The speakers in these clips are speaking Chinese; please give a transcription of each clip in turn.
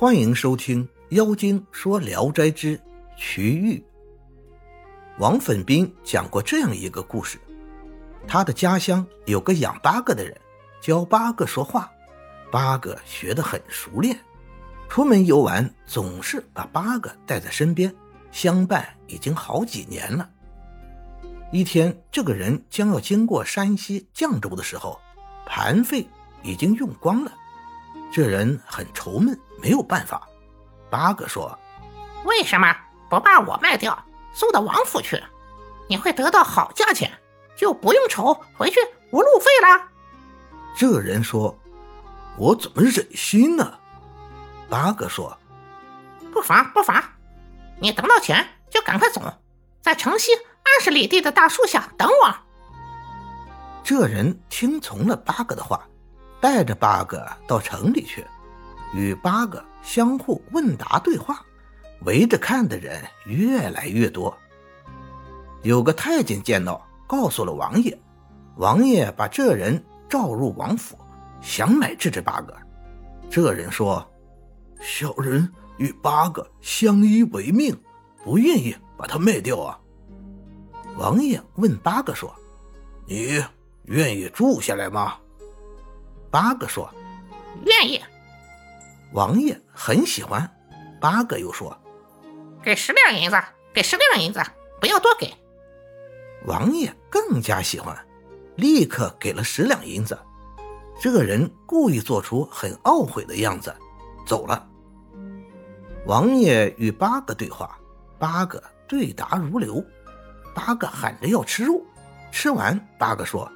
欢迎收听《妖精说聊斋之瞿玉》。王粉兵讲过这样一个故事：他的家乡有个养八哥的人，教八哥说话，八哥学得很熟练。出门游玩，总是把八哥带在身边，相伴已经好几年了。一天，这个人将要经过山西绛州的时候，盘费已经用光了。这人很愁闷，没有办法。八哥说：“为什么不把我卖掉，送到王府去？你会得到好价钱，就不用愁回去无路费了。”这人说：“我怎么忍心呢？”八哥说：“不妨不妨，你等到钱就赶快走，在城西二十里地的大树下等我。”这人听从了八哥的话。带着八哥到城里去，与八哥相互问答对话，围着看的人越来越多。有个太监见到，告诉了王爷，王爷把这人召入王府，想买这只八哥。这人说：“小人与八哥相依为命，不愿意把它卖掉啊。”王爷问八哥说：“你愿意住下来吗？”八哥说：“愿意。”王爷很喜欢。八哥又说：“给十两银子，给十两银子，不要多给。”王爷更加喜欢，立刻给了十两银子。这个人故意做出很懊悔的样子，走了。王爷与八哥对话，八哥对答如流。八哥喊着要吃肉，吃完，八哥说：“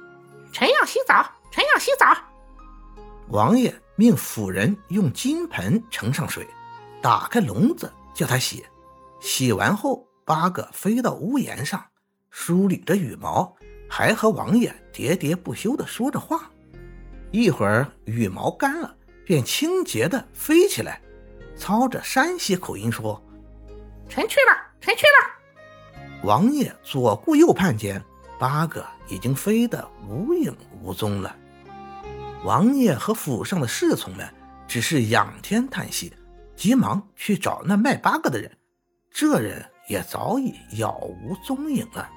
臣要洗澡，臣要洗澡。”王爷命妇人用金盆盛上水，打开笼子叫他洗。洗完后，八哥飞到屋檐上，梳理着羽毛，还和王爷喋喋不休地说着话。一会儿羽毛干了，便清洁地飞起来，操着山西口音说：“臣去了，臣去了。”王爷左顾右盼间，八哥已经飞得无影无踪了。王爷和府上的侍从们只是仰天叹息，急忙去找那卖八哥的人，这人也早已杳无踪影了。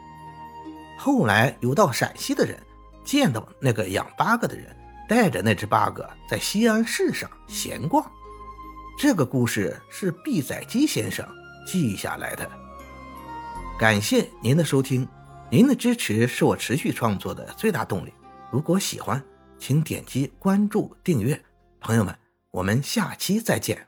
后来有到陕西的人见到那个养八哥的人，带着那只八哥在西安市上闲逛。这个故事是毕载基先生记下来的。感谢您的收听，您的支持是我持续创作的最大动力。如果喜欢，请点击关注、订阅，朋友们，我们下期再见。